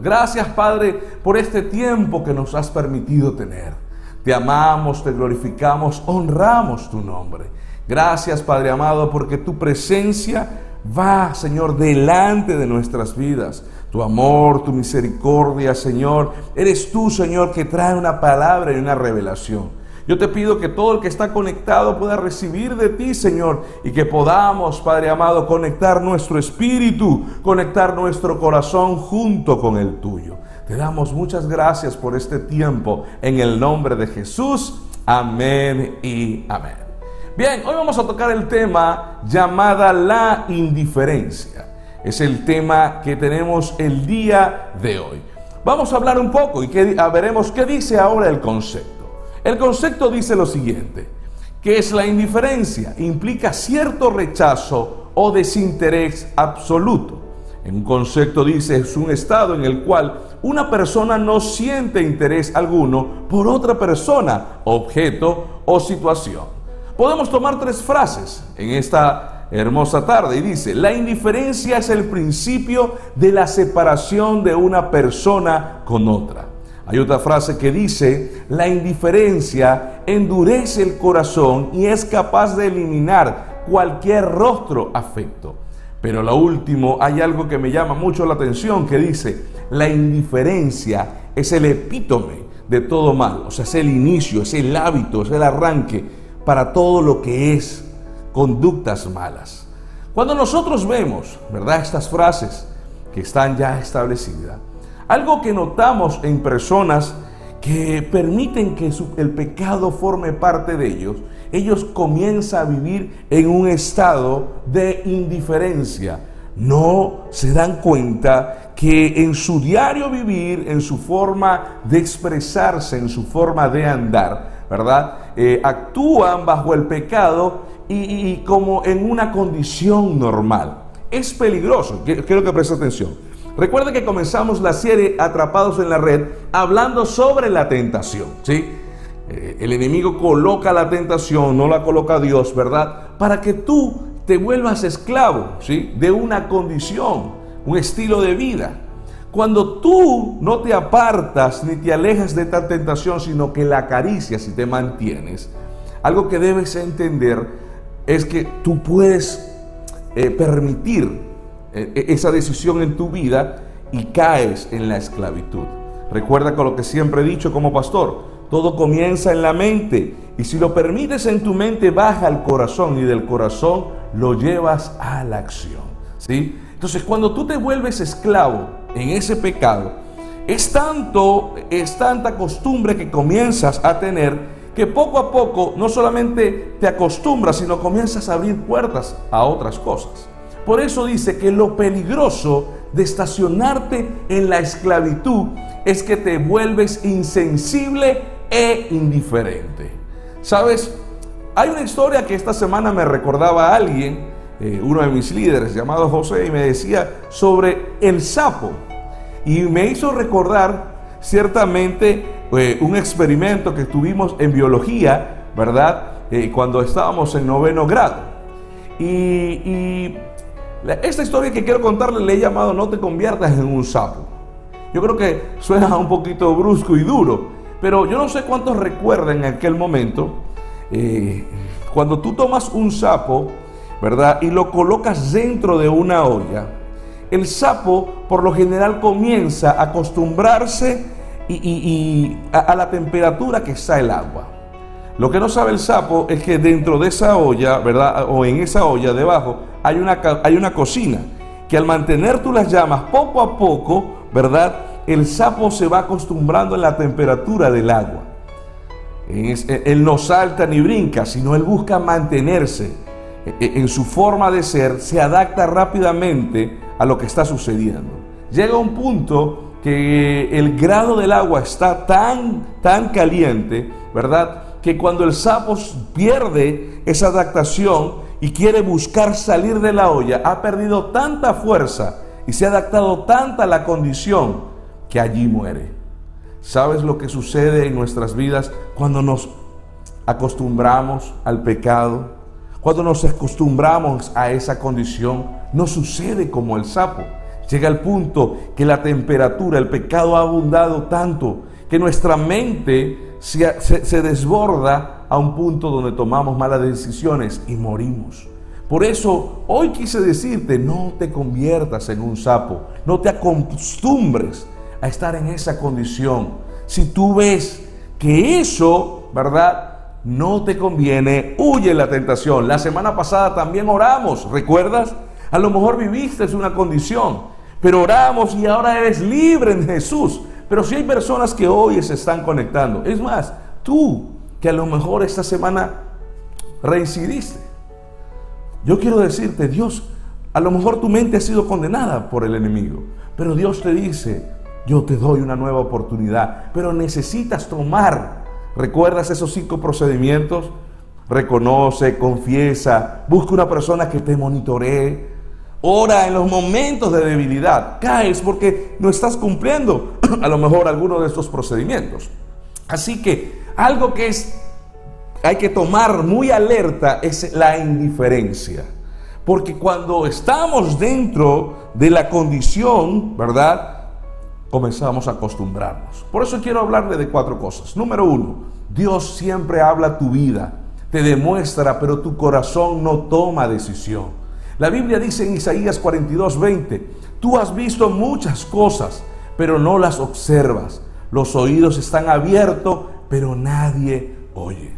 Gracias Padre por este tiempo que nos has permitido tener. Te amamos, te glorificamos, honramos tu nombre. Gracias Padre amado porque tu presencia va, Señor, delante de nuestras vidas. Tu amor, tu misericordia, Señor. Eres tú, Señor, que trae una palabra y una revelación. Yo te pido que todo el que está conectado pueda recibir de ti, Señor, y que podamos, Padre amado, conectar nuestro espíritu, conectar nuestro corazón junto con el tuyo. Te damos muchas gracias por este tiempo en el nombre de Jesús. Amén y amén. Bien, hoy vamos a tocar el tema llamada la indiferencia. Es el tema que tenemos el día de hoy. Vamos a hablar un poco y que, veremos qué dice ahora el concepto. El concepto dice lo siguiente, que es la indiferencia, implica cierto rechazo o desinterés absoluto. En un concepto dice es un estado en el cual una persona no siente interés alguno por otra persona, objeto o situación. Podemos tomar tres frases en esta hermosa tarde y dice, la indiferencia es el principio de la separación de una persona con otra. Hay otra frase que dice, la indiferencia endurece el corazón y es capaz de eliminar cualquier rostro afecto. Pero lo último, hay algo que me llama mucho la atención que dice, la indiferencia es el epítome de todo mal, o sea, es el inicio, es el hábito, es el arranque para todo lo que es conductas malas. Cuando nosotros vemos, ¿verdad? Estas frases que están ya establecidas, algo que notamos en personas que permiten que el pecado forme parte de ellos, ellos comienzan a vivir en un estado de indiferencia. No se dan cuenta que en su diario vivir, en su forma de expresarse, en su forma de andar, ¿verdad? Eh, actúan bajo el pecado y, como en una condición normal. Es peligroso, quiero que preste atención. Recuerda que comenzamos la serie Atrapados en la Red hablando sobre la tentación, ¿sí? Eh, el enemigo coloca la tentación, no la coloca Dios, ¿verdad? Para que tú te vuelvas esclavo, ¿sí? De una condición, un estilo de vida. Cuando tú no te apartas ni te alejas de esta tentación, sino que la acaricias y te mantienes, algo que debes entender es que tú puedes eh, permitir esa decisión en tu vida y caes en la esclavitud. Recuerda con lo que siempre he dicho como pastor, todo comienza en la mente y si lo permites en tu mente baja al corazón y del corazón lo llevas a la acción. ¿sí? Entonces cuando tú te vuelves esclavo en ese pecado, es tanto, es tanta costumbre que comienzas a tener que poco a poco no solamente te acostumbras, sino comienzas a abrir puertas a otras cosas. Por eso dice que lo peligroso de estacionarte en la esclavitud es que te vuelves insensible e indiferente. ¿Sabes? Hay una historia que esta semana me recordaba alguien, eh, uno de mis líderes llamado José, y me decía sobre el sapo. Y me hizo recordar ciertamente eh, un experimento que tuvimos en biología, ¿verdad? Eh, cuando estábamos en noveno grado. y esta historia que quiero contarle le he llamado No te conviertas en un sapo. Yo creo que suena un poquito brusco y duro, pero yo no sé cuántos recuerdan en aquel momento, eh, cuando tú tomas un sapo, ¿verdad? Y lo colocas dentro de una olla, el sapo por lo general comienza a acostumbrarse y, a la temperatura que está el agua. Lo que no sabe el sapo es que dentro de esa olla, ¿verdad? O en esa olla debajo hay una, hay una cocina que al mantener tú las llamas poco a poco, ¿verdad? El sapo se va acostumbrando a la temperatura del agua. Él no salta ni brinca, sino él busca mantenerse e, e, en su forma de ser, se adapta rápidamente a lo que está sucediendo. Llega un punto que el grado del agua está tan, tan caliente, ¿verdad? Que cuando el sapo pierde esa adaptación y quiere buscar salir de la olla, ha perdido tanta fuerza y se ha adaptado tanta a la condición que allí muere. ¿Sabes lo que sucede en nuestras vidas cuando nos acostumbramos al pecado? Cuando nos acostumbramos a esa condición, no sucede como el sapo. Llega el punto que la temperatura, el pecado ha abundado tanto que nuestra mente se, se desborda a un punto donde tomamos malas decisiones y morimos. Por eso hoy quise decirte, no te conviertas en un sapo, no te acostumbres a estar en esa condición. Si tú ves que eso, ¿verdad? No te conviene, huye la tentación. La semana pasada también oramos, ¿recuerdas? A lo mejor viviste una condición, pero oramos y ahora eres libre en Jesús. Pero si hay personas que hoy se están conectando, es más, tú que a lo mejor esta semana reincidiste, yo quiero decirte, Dios, a lo mejor tu mente ha sido condenada por el enemigo, pero Dios te dice, yo te doy una nueva oportunidad, pero necesitas tomar, ¿recuerdas esos cinco procedimientos? Reconoce, confiesa, busca una persona que te monitoree, ora en los momentos de debilidad, caes porque no estás cumpliendo a lo mejor alguno de estos procedimientos. Así que algo que es hay que tomar muy alerta es la indiferencia. Porque cuando estamos dentro de la condición, ¿verdad? Comenzamos a acostumbrarnos. Por eso quiero hablarle de cuatro cosas. Número uno, Dios siempre habla tu vida, te demuestra, pero tu corazón no toma decisión. La Biblia dice en Isaías 42, 20, tú has visto muchas cosas, pero no las observas. Los oídos están abiertos, pero nadie oye.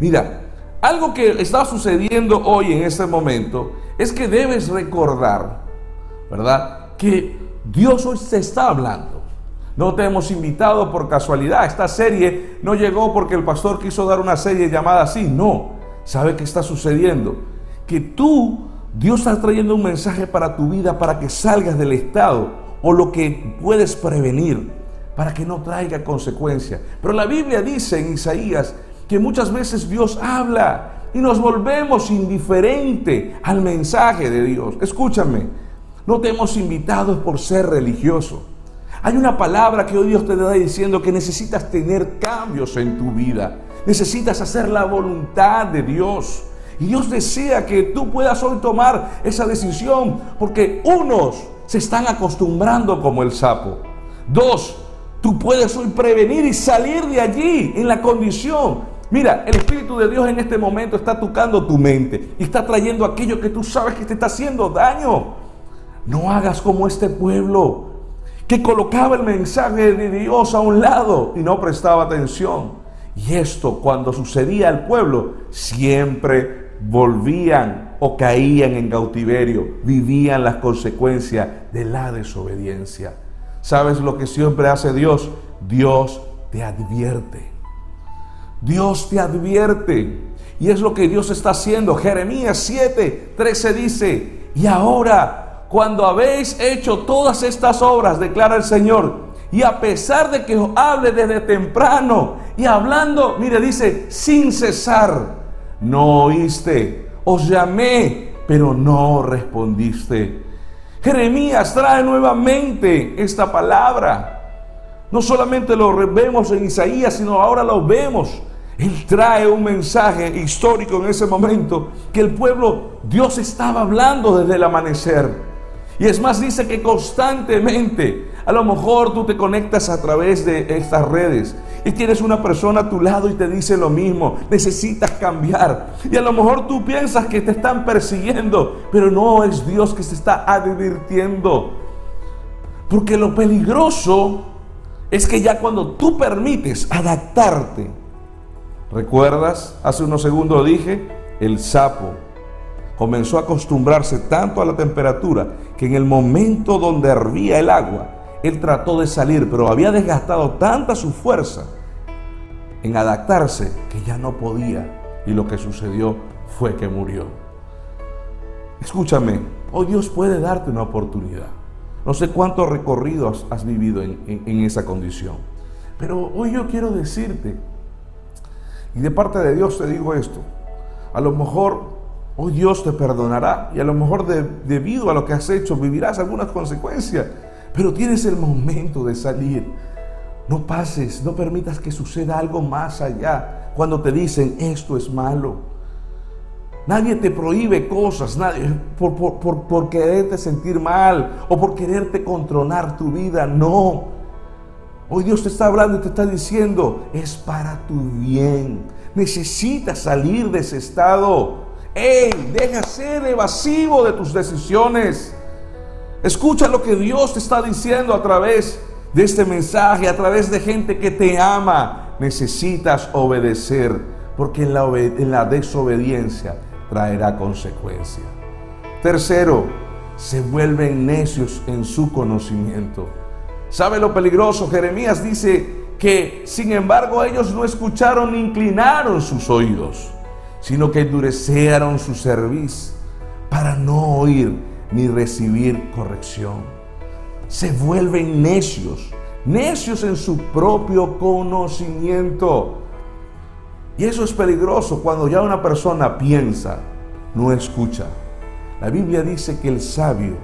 Mira, algo que está sucediendo hoy en este momento es que debes recordar, ¿verdad? Que Dios hoy te está hablando. No te hemos invitado por casualidad. Esta serie no llegó porque el pastor quiso dar una serie llamada así. No. ¿Sabe qué está sucediendo? Que tú, Dios está trayendo un mensaje para tu vida para que salgas del estado o lo que puedes prevenir para que no traiga consecuencias. Pero la Biblia dice en Isaías que muchas veces Dios habla y nos volvemos indiferente al mensaje de Dios. Escúchame, no te hemos invitado por ser religioso. Hay una palabra que hoy Dios te da diciendo que necesitas tener cambios en tu vida. Necesitas hacer la voluntad de Dios. Dios desea que tú puedas hoy tomar esa decisión, porque unos se están acostumbrando como el sapo. Dos, tú puedes hoy prevenir y salir de allí en la condición Mira, el Espíritu de Dios en este momento está tocando tu mente y está trayendo aquello que tú sabes que te está haciendo daño. No hagas como este pueblo que colocaba el mensaje de Dios a un lado y no prestaba atención. Y esto cuando sucedía al pueblo, siempre volvían o caían en cautiverio, vivían las consecuencias de la desobediencia. ¿Sabes lo que siempre hace Dios? Dios te advierte. Dios te advierte. Y es lo que Dios está haciendo. Jeremías 7, 13 dice, y ahora, cuando habéis hecho todas estas obras, declara el Señor, y a pesar de que os hable desde temprano y hablando, mire, dice, sin cesar, no oíste, os llamé, pero no respondiste. Jeremías trae nuevamente esta palabra. No solamente lo vemos en Isaías, sino ahora lo vemos él trae un mensaje histórico en ese momento que el pueblo, Dios estaba hablando desde el amanecer. Y es más, dice que constantemente, a lo mejor tú te conectas a través de estas redes y tienes una persona a tu lado y te dice lo mismo, necesitas cambiar. Y a lo mejor tú piensas que te están persiguiendo, pero no es Dios que se está advirtiendo. Porque lo peligroso es que ya cuando tú permites adaptarte, ¿Recuerdas? Hace unos segundos dije, el sapo comenzó a acostumbrarse tanto a la temperatura que en el momento donde hervía el agua, él trató de salir, pero había desgastado tanta su fuerza en adaptarse que ya no podía. Y lo que sucedió fue que murió. Escúchame, hoy Dios puede darte una oportunidad. No sé cuántos recorridos has vivido en, en esa condición. Pero hoy yo quiero decirte y de parte de Dios te digo esto. A lo mejor hoy Dios te perdonará y a lo mejor debido a lo que has hecho vivirás algunas consecuencias. Pero tienes el momento de salir. No pases, no permitas que suceda algo más allá cuando te dicen esto es malo. Nadie te prohíbe cosas nadie, por, por, por, quererte sentir mal o por quererte controlar tu vida. No. Hoy Dios te está hablando y te está diciendo, es para tu bien. Necesitas salir de ese estado. ¡Ey! Deja ser evasivo de tus decisiones. Escucha lo que Dios te está diciendo a través de este mensaje, a través de gente que te ama. Necesitas obedecer, porque en la, la desobediencia traerá consecuencia. Tercero, se vuelven necios en su conocimiento. ¿Sabe lo peligroso? Jeremías dice que, sin embargo, ellos no escucharon ni inclinaron sus oídos, sino que endurecieron su cerviz para no oír ni recibir corrección. Se vuelven necios, necios en su propio conocimiento. Y eso es peligroso cuando ya una persona piensa, no escucha. La Biblia dice que el sabio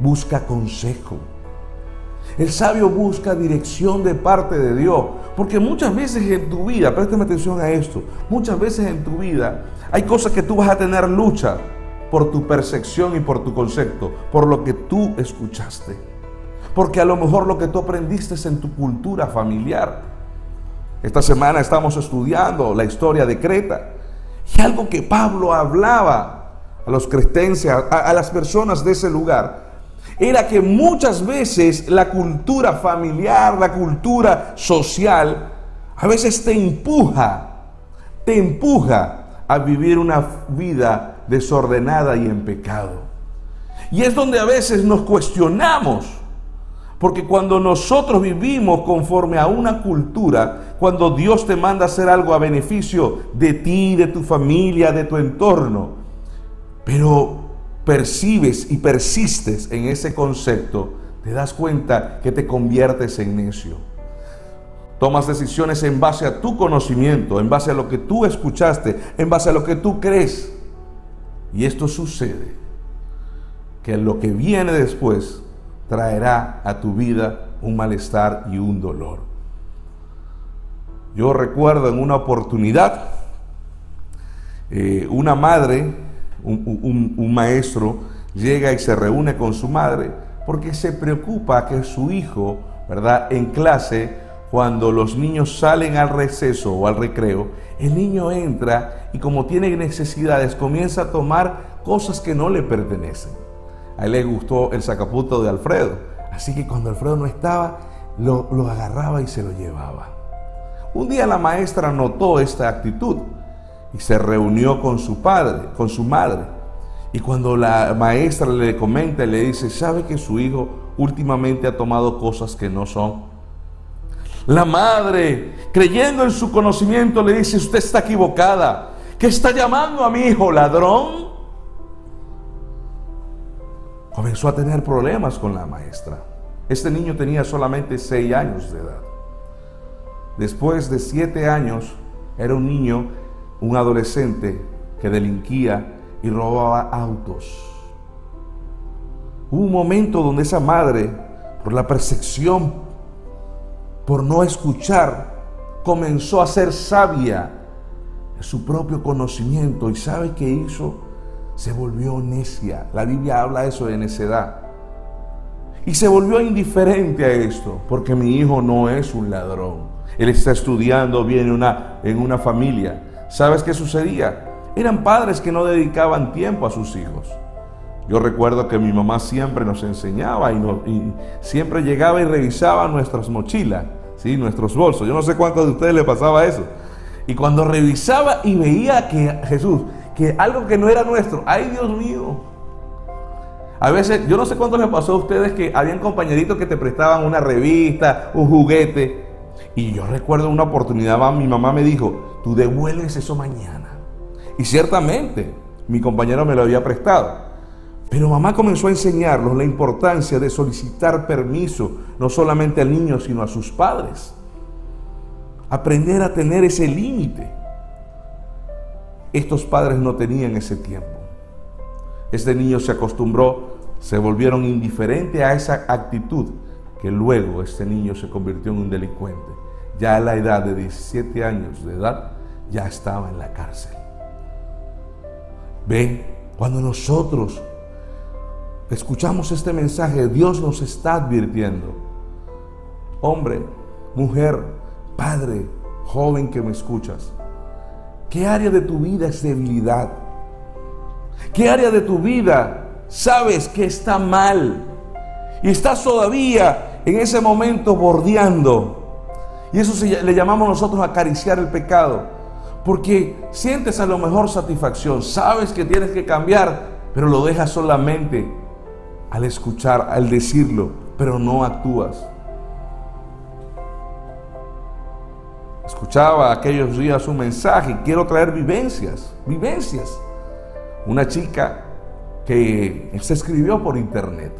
busca consejo. El sabio busca dirección de parte de Dios. Porque muchas veces en tu vida, préstame atención a esto, muchas veces en tu vida hay cosas que tú vas a tener lucha por tu percepción y por tu concepto, por lo que tú escuchaste. Porque a lo mejor lo que tú aprendiste es en tu cultura familiar. Esta semana estamos estudiando la historia de Creta. Y algo que Pablo hablaba a los cretenses, a, las personas de ese lugar, era que muchas veces la cultura familiar, la cultura social, a veces te empuja, te empuja a vivir una vida desordenada y en pecado. Y es donde a veces nos cuestionamos porque cuando nosotros vivimos conforme a una cultura, cuando Dios te manda hacer algo a beneficio de ti, de tu familia, de tu entorno, pero percibes y persistes en ese concepto, te das cuenta que te conviertes en necio. Tomas decisiones en base a tu conocimiento, en base a lo que tú escuchaste, en base a lo que tú crees. Y esto sucede, que lo que viene después traerá a tu vida un malestar y un dolor. Yo recuerdo en una oportunidad, eh, una madre, un, maestro, llega y se reúne con su madre porque se preocupa que su hijo, ¿verdad? En clase, cuando los niños salen al receso o al recreo, el niño entra y como tiene necesidades comienza a tomar cosas que no le pertenecen. A él le gustó el sacaputo de Alfredo. Así que cuando Alfredo no estaba, lo, agarraba y se lo llevaba. Un día la maestra notó esta actitud y se reunió con su padre, con su madre. Y cuando la maestra le comenta, le dice, ¿sabe que su hijo últimamente ha tomado cosas que no son? La madre, creyendo en su conocimiento, le dice, usted está equivocada, que está llamando a mi hijo ladrón comenzó a tener problemas con la maestra. Este niño tenía solamente seis años de edad. Después de siete años, era un niño, un adolescente que delinquía y robaba autos. Hubo un momento donde esa madre, por la percepción, por no escuchar, comenzó a ser sabia en su propio conocimiento. ¿Y sabe qué hizo? se volvió necia. La Biblia habla eso de necedad. Y se volvió indiferente a esto, porque mi hijo no es un ladrón. Él está estudiando, viene una, en una familia. ¿Sabes qué sucedía? Eran padres que no dedicaban tiempo a sus hijos. Yo recuerdo que mi mamá siempre nos enseñaba y, y siempre llegaba y revisaba nuestras mochilas, ¿sí? nuestros bolsos. Yo no sé cuántos de ustedes le pasaba eso. Y cuando revisaba y veía que Jesús, que algo que no era nuestro, ay Dios mío. A veces, yo no sé cuánto les pasó a ustedes que habían compañeritos que te prestaban una revista, un juguete. Y yo recuerdo una oportunidad, mi mamá me dijo, tú devuelves eso mañana. Y ciertamente, mi compañero me lo había prestado. Pero mamá comenzó a enseñarnos la importancia de solicitar permiso, no solamente al niño, sino a sus padres. Aprender a tener ese límite. Estos padres no tenían ese tiempo. Este niño se acostumbró, se volvieron indiferentes a esa actitud, que luego este niño se convirtió en un delincuente. Ya a la edad de 17 años de edad, ya estaba en la cárcel. Ve, cuando nosotros escuchamos este mensaje, Dios nos está advirtiendo. Hombre, mujer, padre, joven que me escuchas, ¿qué área de tu vida es debilidad? ¿Qué área de tu vida sabes que está mal? Y estás todavía en ese momento bordeando. Y eso le llamamos nosotros acariciar el pecado. Porque sientes a lo mejor satisfacción, sabes que tienes que cambiar, pero lo dejas solamente al escuchar, al decirlo, pero no actúas. Escuchaba aquellos días un mensaje, quiero traer vivencias, vivencias. Una chica que se escribió por internet.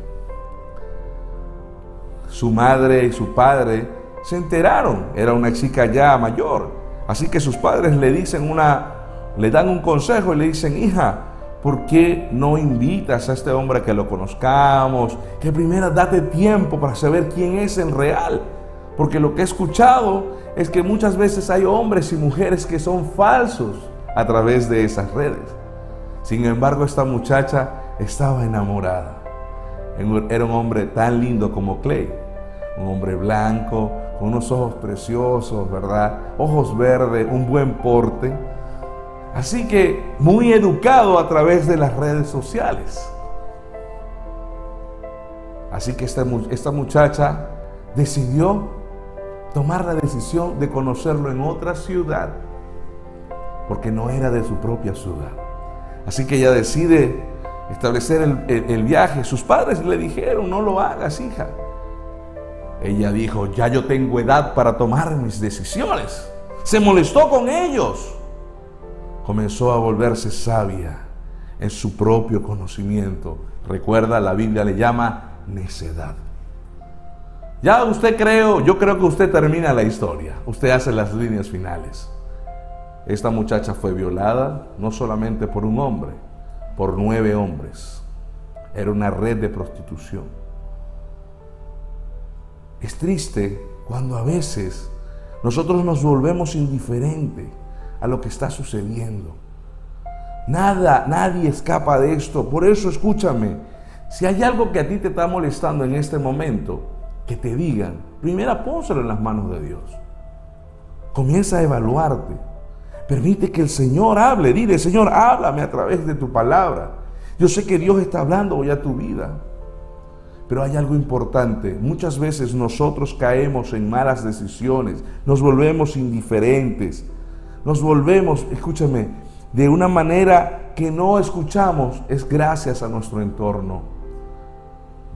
Su madre y su padre se enteraron, era una chica ya mayor, Así que sus padres le dicen una, le dan un consejo y le dicen, hija, ¿por qué no invitas a este hombre que lo conozcamos? Que primero date tiempo para saber quién es en real. Porque lo que he escuchado es que muchas veces hay hombres y mujeres que son falsos a través de esas redes. Sin embargo, esta muchacha estaba enamorada. Era un hombre tan lindo como Clay, un hombre blanco, unos ojos preciosos, ¿verdad? Ojos verdes, un buen porte. Así que muy educado a través de las redes sociales. Así que esta, esta muchacha decidió tomar la decisión de conocerlo en otra ciudad, porque no era de su propia ciudad. Así que ella decide establecer el, el viaje. Sus padres le dijeron, no lo hagas, hija. Ella dijo, ya yo tengo edad para tomar mis decisiones. Se molestó con ellos. Comenzó a volverse sabia en su propio conocimiento. Recuerda, la Biblia le llama necedad. Ya usted creo, yo creo que usted termina la historia. Usted hace las líneas finales. Esta muchacha fue violada no solamente por un hombre, por nueve hombres. Era una red de prostitución. Es triste cuando a veces nosotros nos volvemos indiferentes a lo que está sucediendo. Nada, nadie escapa de esto. Por eso escúchame, si hay algo que a ti te está molestando en este momento, que te digan, primero pónselo en las manos de Dios. Comienza a evaluarte. Permite que el Señor hable. Dile, Señor, háblame a través de tu palabra. Yo sé que Dios está hablando hoy a tu vida. Pero hay algo importante. Muchas veces nosotros caemos en malas decisiones, nos volvemos indiferentes, nos volvemos, escúchame, de una manera que no escuchamos, es gracias a nuestro entorno.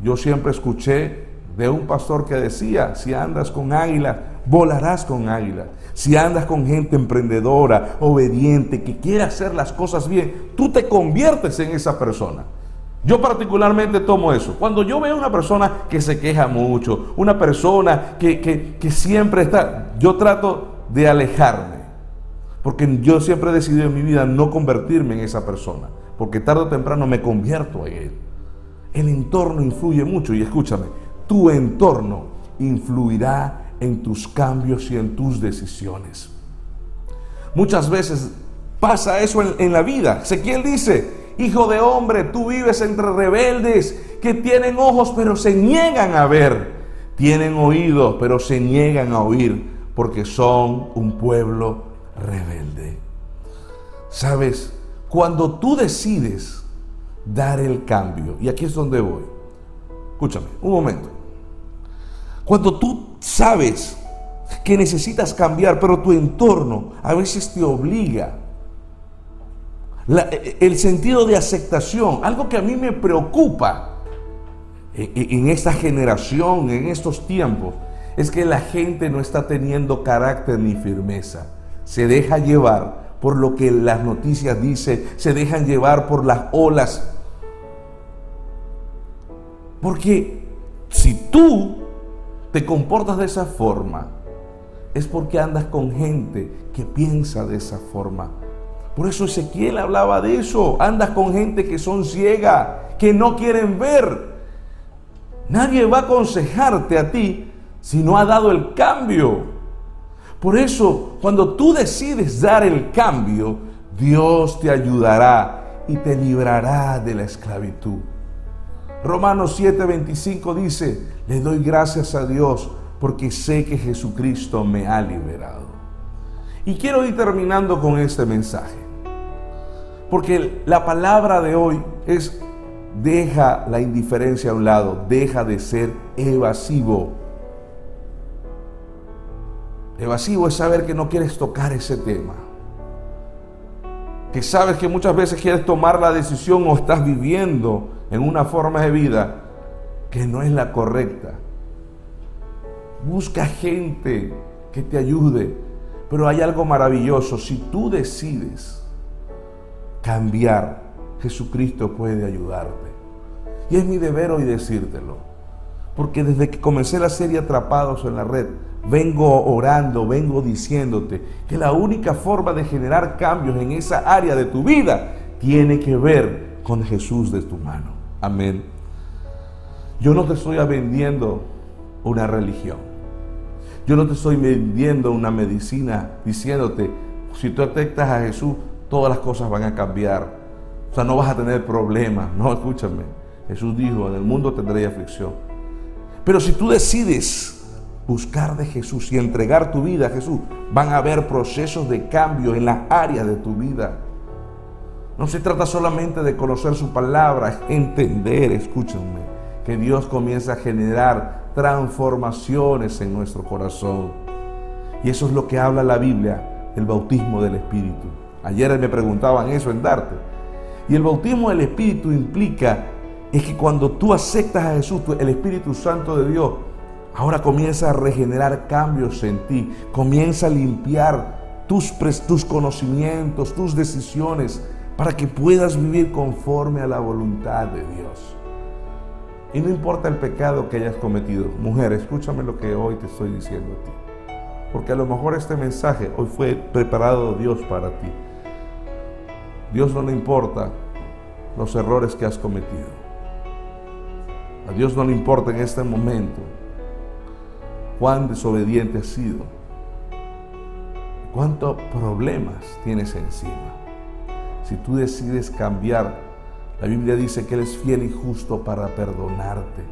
Yo siempre escuché de un pastor que decía, si andas con águila, volarás con águila. Si andas con gente emprendedora, obediente, que quiere hacer las cosas bien, tú te conviertes en esa persona. Yo particularmente tomo eso. Cuando yo veo una persona que se queja mucho, una persona que, siempre está, yo trato de alejarme. Porque yo siempre he decidido en mi vida no convertirme en esa persona. Porque tarde o temprano me convierto en él. El entorno influye mucho y escúchame, tu entorno influirá en tus cambios y en tus decisiones. Muchas veces pasa eso en, en la vida. Ezequiel dice, Hijo de hombre, tú vives entre rebeldes que tienen ojos pero se niegan a ver, tienen oídos pero se niegan a oír porque son un pueblo rebelde. Sabes, cuando tú decides dar el cambio, y aquí es donde voy, escúchame, un momento, cuando tú sabes que necesitas cambiar, pero tu entorno a veces te obliga el sentido de aceptación, algo que a mí me preocupa en esta generación, en estos tiempos, es que la gente no está teniendo carácter ni firmeza. Se deja llevar por lo que las noticias dicen, se dejan llevar por las olas. Porque si tú te comportas de esa forma, es porque andas con gente que piensa de esa forma. Por eso Ezequiel hablaba de eso. Andas con gente que son ciega, que no quieren ver. Nadie va a aconsejarte a ti si no ha dado el cambio. Por eso, cuando tú decides dar el cambio, Dios te ayudará y te librará de la esclavitud. Romanos 7:25 dice, le doy gracias a Dios porque sé que Jesucristo me ha liberado. Y quiero ir terminando con este mensaje, porque la palabra de hoy es, deja la indiferencia a un lado, deja de ser evasivo. Evasivo es saber que no quieres tocar ese tema que sabes que muchas veces quieres tomar la decisión o estás viviendo en una forma de vida que no es la correcta. Busca gente que te ayude, pero hay algo maravilloso. Si tú decides cambiar, Jesucristo puede ayudarte. Y es mi deber hoy decírtelo, porque desde que comencé la serie Atrapados en la Red, vengo orando, vengo diciéndote que la única forma de generar cambios en esa área de tu vida tiene que ver con Jesús de tu mano. Amén. Yo no te estoy vendiendo una religión. Yo no te estoy vendiendo una medicina diciéndote, si tú aceptas a Jesús, todas las cosas van a cambiar. O sea, no vas a tener problemas. No, escúchame. Jesús dijo, en el mundo tendréis aflicción. Pero si tú decides buscar de Jesús y entregar tu vida a Jesús, van a haber procesos de cambio en las áreas de tu vida. No se trata solamente de conocer su palabra, es entender, escúchenme, que Dios comienza a generar transformaciones en nuestro corazón. Y eso es lo que habla la Biblia, el bautismo del Espíritu. Ayer me preguntaban eso en Darte. Y el bautismo del Espíritu implica es que cuando tú aceptas a Jesús, el Espíritu Santo de Dios Ahora comienza a regenerar cambios en ti. Comienza a limpiar tus, tus conocimientos, tus decisiones, para que puedas vivir conforme a la voluntad de Dios. Y no importa el pecado que hayas cometido. Mujer, escúchame lo que hoy te estoy diciendo a ti. Porque a lo mejor este mensaje hoy fue preparado Dios para ti. Dios no le importa los errores que has cometido. A Dios no le importa en este momento cuán desobediente has sido, cuántos problemas tienes encima. Si tú decides cambiar, la Biblia dice que Él es fiel y justo para perdonarte.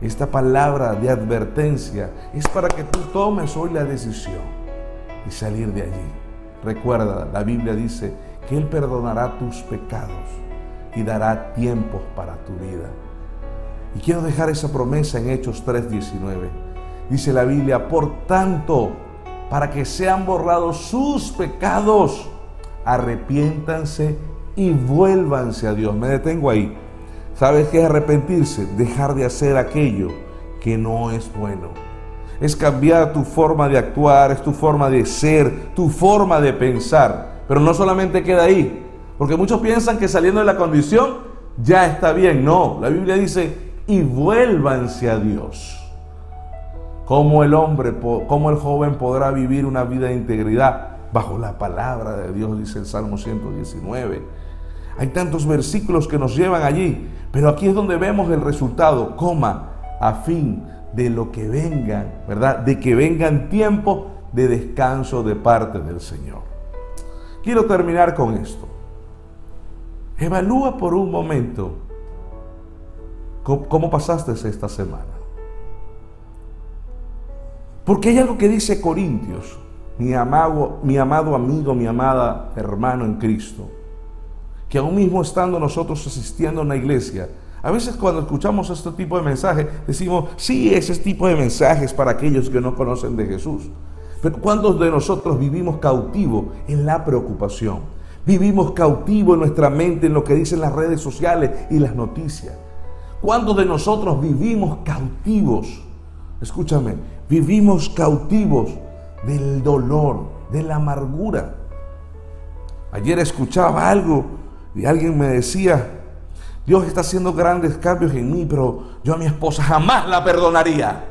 Esta palabra de advertencia es para que tú tomes hoy la decisión y salir de allí. Recuerda, la Biblia dice que Él perdonará tus pecados y dará tiempos para tu vida. Y quiero dejar esa promesa en Hechos 3:19 dice la Biblia, por tanto, para que sean borrados sus pecados, arrepiéntanse y vuélvanse a Dios. Me detengo ahí. ¿Sabes qué es arrepentirse? Dejar de hacer aquello que no es bueno. Es cambiar tu forma de actuar, es tu forma de ser, tu forma de pensar. Pero no solamente queda ahí, porque muchos piensan que saliendo de la condición ya está bien. No, la Biblia dice, y vuélvanse a Dios. ¿Cómo el hombre, cómo el joven podrá vivir una vida de integridad bajo la palabra de Dios, dice el Salmo 119? Hay tantos versículos que nos llevan allí, pero aquí es donde vemos el resultado, coma, a fin de lo que vengan, ¿verdad? De que vengan tiempos de descanso de parte del Señor. Quiero terminar con esto. Evalúa por un momento cómo pasaste esta semana. Porque hay algo que dice Corintios, mi amado, mi amado amigo, mi amada hermano en Cristo, que aún mismo estando nosotros asistiendo a una iglesia, a veces cuando escuchamos este tipo de mensajes decimos, sí, ese tipo de mensajes para aquellos que no conocen de Jesús. Pero ¿cuántos de nosotros vivimos cautivos en la preocupación? Vivimos cautivos en nuestra mente en lo que dicen las redes sociales y las noticias. ¿Cuántos de nosotros vivimos cautivos? Escúchame, Vivimos cautivos del dolor, de la amargura. Ayer escuchaba algo y alguien me decía, Dios está haciendo grandes cambios en mí, pero yo a mi esposa jamás la perdonaría.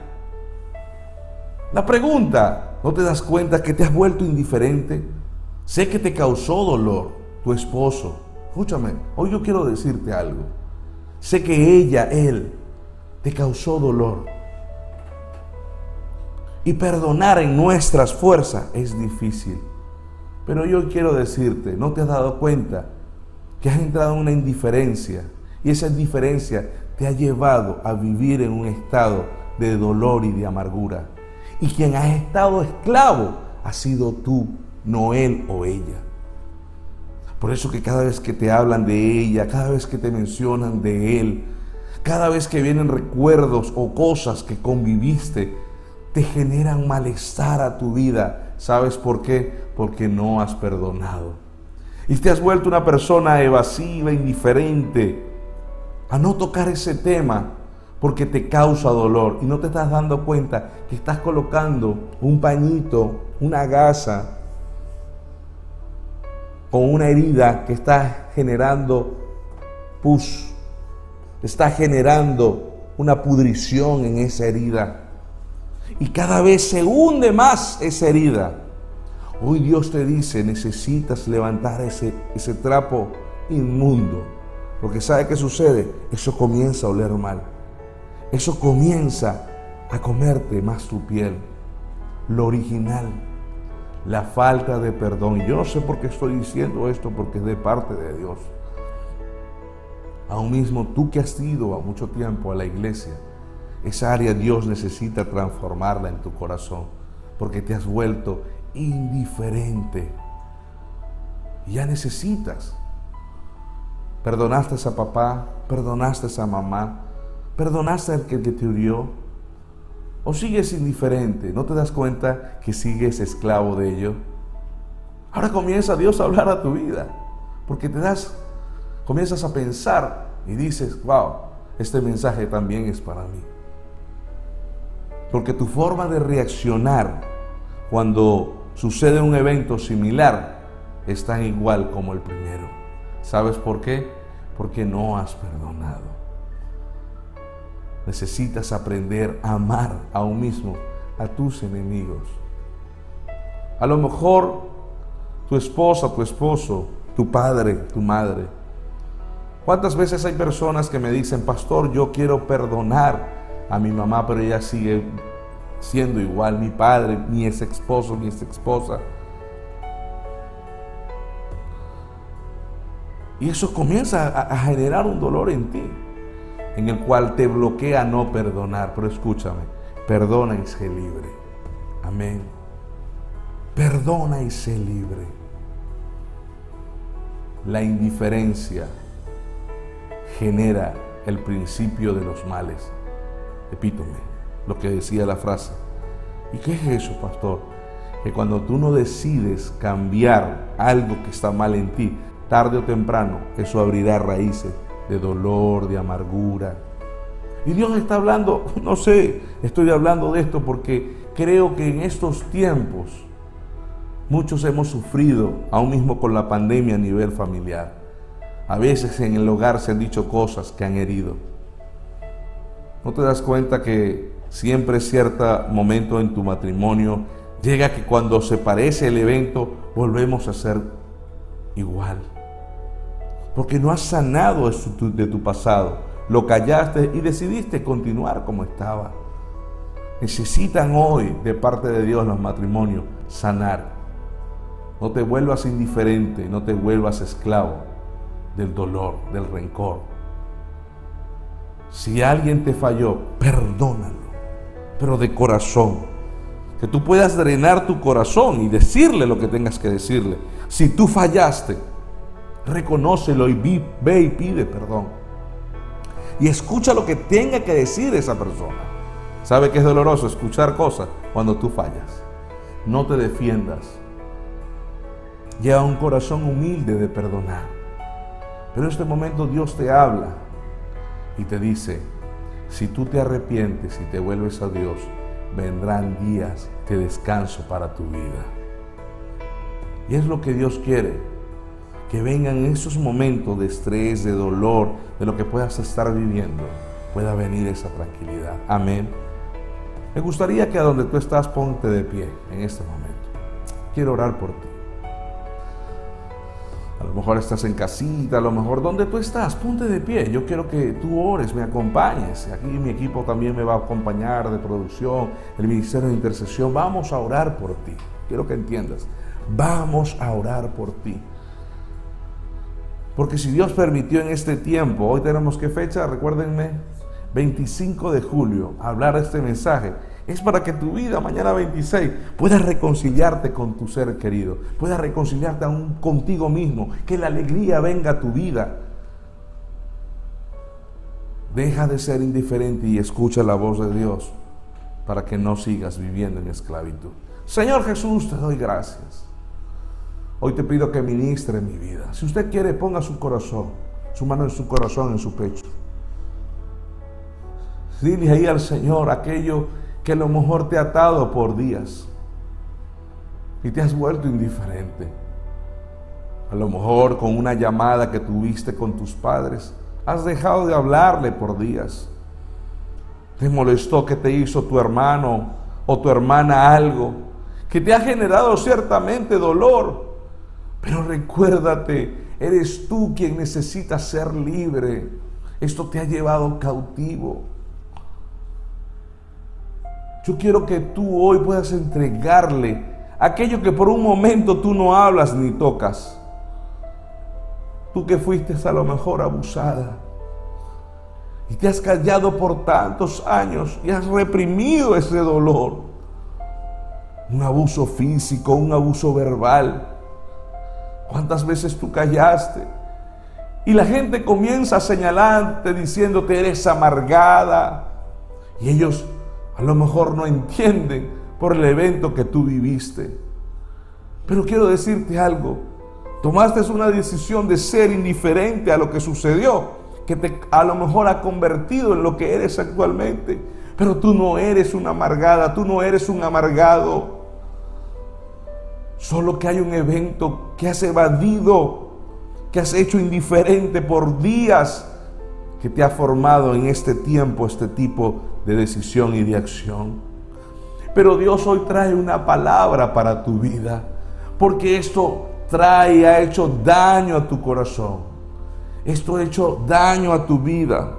La pregunta, ¿no te das cuenta que te has vuelto indiferente? Sé que te causó dolor tu esposo. Escúchame, hoy yo quiero decirte algo. Sé que ella, él, te causó dolor. Y perdonar en nuestras fuerzas es difícil. Pero yo quiero decirte, ¿no te has dado cuenta que has entrado en una indiferencia y esa indiferencia te ha llevado a vivir en un estado de dolor y de amargura. Y quien ha estado esclavo ha sido tú, no él o ella. Por eso que cada vez que te hablan de ella, cada vez que te mencionan de él, cada vez que vienen recuerdos o cosas que conviviste, te generan malestar a tu vida. ¿Sabes por qué? Porque no has perdonado. Y te has vuelto una persona evasiva, indiferente, a no tocar ese tema porque te causa dolor y no te estás dando cuenta que estás colocando un pañito, una gasa con una herida que está generando pus, está generando una pudrición en esa herida. Y cada vez se hunde más esa herida. Hoy Dios te dice, necesitas levantar ese, ese trapo inmundo. Porque ¿sabe qué sucede? Eso comienza a oler mal. Eso comienza a comerte más tu piel. Lo original, la falta de perdón. Yo no sé por qué estoy diciendo esto, porque es de parte de Dios. Aún mismo tú que has ido a mucho tiempo a la iglesia, esa área Dios necesita transformarla en tu corazón, porque te has vuelto indiferente. Ya necesitas. Perdonaste a papá, perdonaste a mamá, perdonaste al que te hirió. O sigues indiferente, no te das cuenta que sigues esclavo de ello. Ahora comienza Dios a hablar a tu vida, porque te das, comienzas a pensar y dices, wow, este mensaje también es para mí. Porque tu forma de reaccionar cuando sucede un evento similar es tan igual como el primero. ¿Sabes por qué? Porque no has perdonado. Necesitas aprender a amar aún mismo a tus enemigos. A lo mejor tu esposa, tu esposo, tu padre, tu madre. ¿Cuántas veces hay personas que me dicen, pastor, yo quiero perdonar a mi mamá, pero ella sigue siendo igual, mi padre, mi ex esposo, mi ex esposa. Y eso comienza a, generar un dolor en ti, en el cual te bloquea no perdonar. Pero escúchame, perdona y sé libre. Amén. Perdona y sé libre. La indiferencia genera el principio de los males. Repítome lo que decía la frase. ¿Y qué es eso, pastor? Que cuando tú no decides cambiar algo que está mal en ti, tarde o temprano, eso abrirá raíces de dolor, de amargura. Y Dios está hablando, no sé, estoy hablando de esto porque creo que en estos tiempos muchos hemos sufrido, aún mismo con la pandemia a nivel familiar. A veces en el hogar se han dicho cosas que han herido. ¿No te das cuenta que siempre cierto momento en tu matrimonio llega que cuando se parece el evento volvemos a ser igual? Porque no has sanado de tu pasado, lo callaste y decidiste continuar como estaba. Necesitan hoy de parte de Dios los matrimonios sanar. No te vuelvas indiferente, no te vuelvas esclavo del dolor, del rencor. Si alguien te falló, perdónalo, pero de corazón. Que tú puedas drenar tu corazón y decirle lo que tengas que decirle. Si tú fallaste, reconócelo y ve y pide perdón. Y escucha lo que tenga que decir esa persona. ¿Sabe que es doloroso escuchar cosas cuando tú fallas? No te defiendas. Lleva un corazón humilde de perdonar. Pero en este momento Dios te habla y te dice, si tú te arrepientes y te vuelves a Dios, vendrán días de descanso para tu vida. Y es lo que Dios quiere, que vengan esos momentos de estrés, de dolor, de lo que puedas estar viviendo, pueda venir esa tranquilidad. Amén. Me gustaría que a donde tú estás ponte de pie en este momento. Quiero orar por ti. A lo mejor estás en casita, a lo mejor donde tú estás, ponte de pie. Yo quiero que tú ores, me acompañes. Aquí mi equipo también me va a acompañar de producción, el Ministerio de Intercesión. Vamos a orar por ti. Quiero que entiendas. Vamos a orar por ti. Porque si Dios permitió en este tiempo, hoy tenemos qué fecha, recuérdenme, 25 de julio, hablar este mensaje, es para que tu vida, mañana 26, puedas reconciliarte con tu ser querido, puedas reconciliarte aún contigo mismo, que la alegría venga a tu vida. Deja de ser indiferente y escucha la voz de Dios para que no sigas viviendo en esclavitud. Señor Jesús, te doy gracias. Hoy te pido que ministre mi vida. Si usted quiere, ponga su corazón, su mano en su corazón, en su pecho. Dile ahí al Señor aquello que a lo mejor te ha atado por días y te has vuelto indiferente. A lo mejor con una llamada que tuviste con tus padres, has dejado de hablarle por días. Te molestó que te hizo tu hermano o tu hermana algo que te ha generado ciertamente dolor. Pero recuérdate, eres tú quien necesita ser libre. Esto te ha llevado cautivo. Yo quiero que tú hoy puedas entregarle aquello que por un momento tú no hablas ni tocas. Tú que fuiste a lo mejor abusada y te has callado por tantos años y has reprimido ese dolor. Un abuso físico, un abuso verbal. ¿Cuántas veces tú callaste? Y la gente comienza a señalarte diciéndote eres amargada. Y ellos a lo mejor no entienden por el evento que tú viviste. Pero quiero decirte algo. Tomaste una decisión de ser indiferente a lo que sucedió que te, a lo mejor ha convertido en lo que eres actualmente. Pero tú no eres una amargada, tú no eres un amargado. Solo que hay un evento que has evadido, que has hecho indiferente por días, que te ha formado en este tiempo este tipo de decisión y de acción. Pero Dios hoy trae una palabra para tu vida, porque esto trae, ha hecho daño a tu corazón. Esto ha hecho daño a tu vida.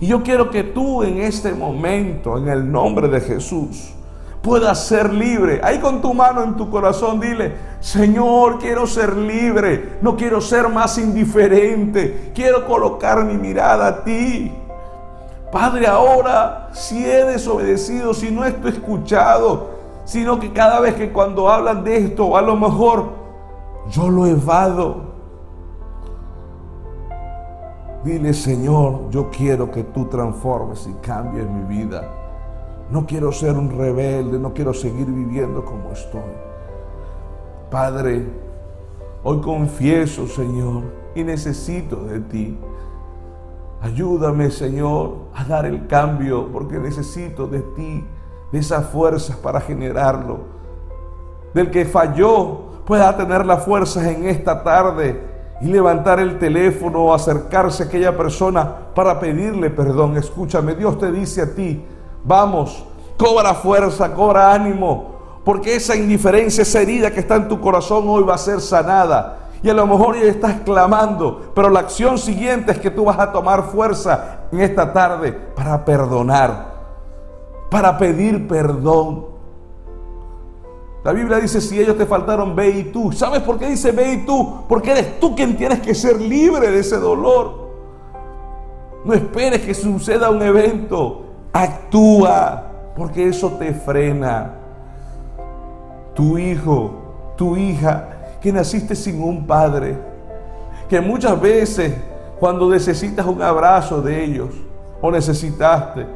Y yo quiero que tú en este momento, en el nombre de Jesús, puedas ser libre. Ahí con tu mano en tu corazón dile, Señor, quiero ser libre. No quiero ser más indiferente. Quiero colocar mi mirada a ti. Padre, ahora si he desobedecido, si no estoy escuchado, sino que cada vez que cuando hablan de esto, a lo mejor yo lo evado. Dile, Señor, yo quiero que tú transformes y cambies mi vida. No quiero ser un rebelde, no quiero seguir viviendo como estoy. Padre, hoy confieso, Señor, y necesito de ti. Ayúdame, Señor, a dar el cambio, porque necesito de ti, de esas fuerzas para generarlo. Del que falló pueda tener las fuerzas en esta tarde y levantar el teléfono o acercarse a aquella persona para pedirle perdón. Escúchame, Dios te dice a ti, vamos, cobra fuerza, cobra ánimo, porque esa indiferencia, esa herida que está en tu corazón hoy va a ser sanada. Y a lo mejor ya estás clamando, pero la acción siguiente es que tú vas a tomar fuerza en esta tarde para perdonar, para pedir perdón. La Biblia dice, si ellos te faltaron, ve y tú. ¿Sabes por qué dice ve y tú? Porque eres tú quien tienes que ser libre de ese dolor. No esperes que suceda un evento. Actúa, porque eso te frena. Tu hijo, tu hija, que naciste sin un padre, que muchas veces cuando necesitas un abrazo de ellos, o necesitaste,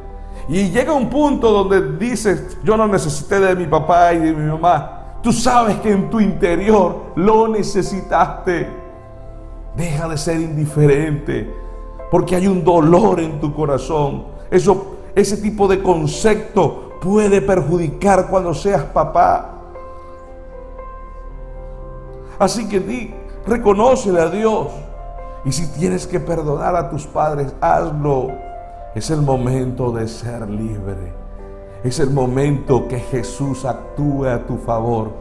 y llega un punto donde dices, yo no necesité de mi papá y de mi mamá. Tú sabes que en tu interior lo necesitaste. Deja de ser indiferente, porque hay un dolor en tu corazón. Eso, ese tipo de concepto puede perjudicar cuando seas papá. Así que di, reconócele a Dios. Y si tienes que perdonar a tus padres, hazlo. Es el momento de ser libre. Es el momento que Jesús actúe a tu favor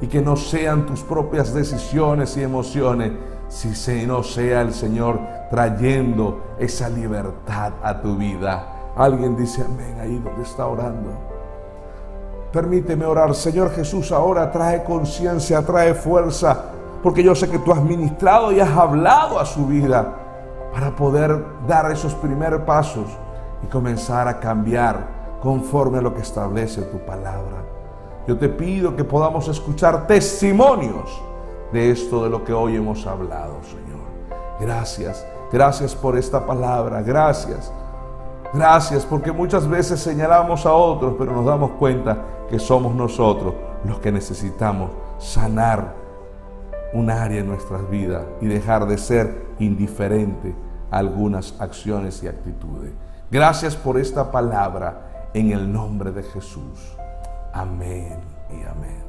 y que no sean tus propias decisiones y emociones, si no sea el Señor trayendo esa libertad a tu vida. Alguien dice amén ahí donde está orando. Permíteme orar, Señor Jesús, ahora trae conciencia, trae fuerza porque yo sé que tú has ministrado y has hablado a su vida para poder dar esos primeros pasos y comenzar a cambiar conforme a lo que establece tu palabra. Yo te pido que podamos escuchar testimonios de esto de lo que hoy hemos hablado, Señor. Gracias, gracias por esta palabra, gracias. Gracias porque muchas veces señalamos a otros, pero nos damos cuenta que somos nosotros los que necesitamos sanar un área en nuestras vidas y dejar de ser indiferente a algunas acciones y actitudes. Gracias por esta palabra en el nombre de Jesús. Amén y amén.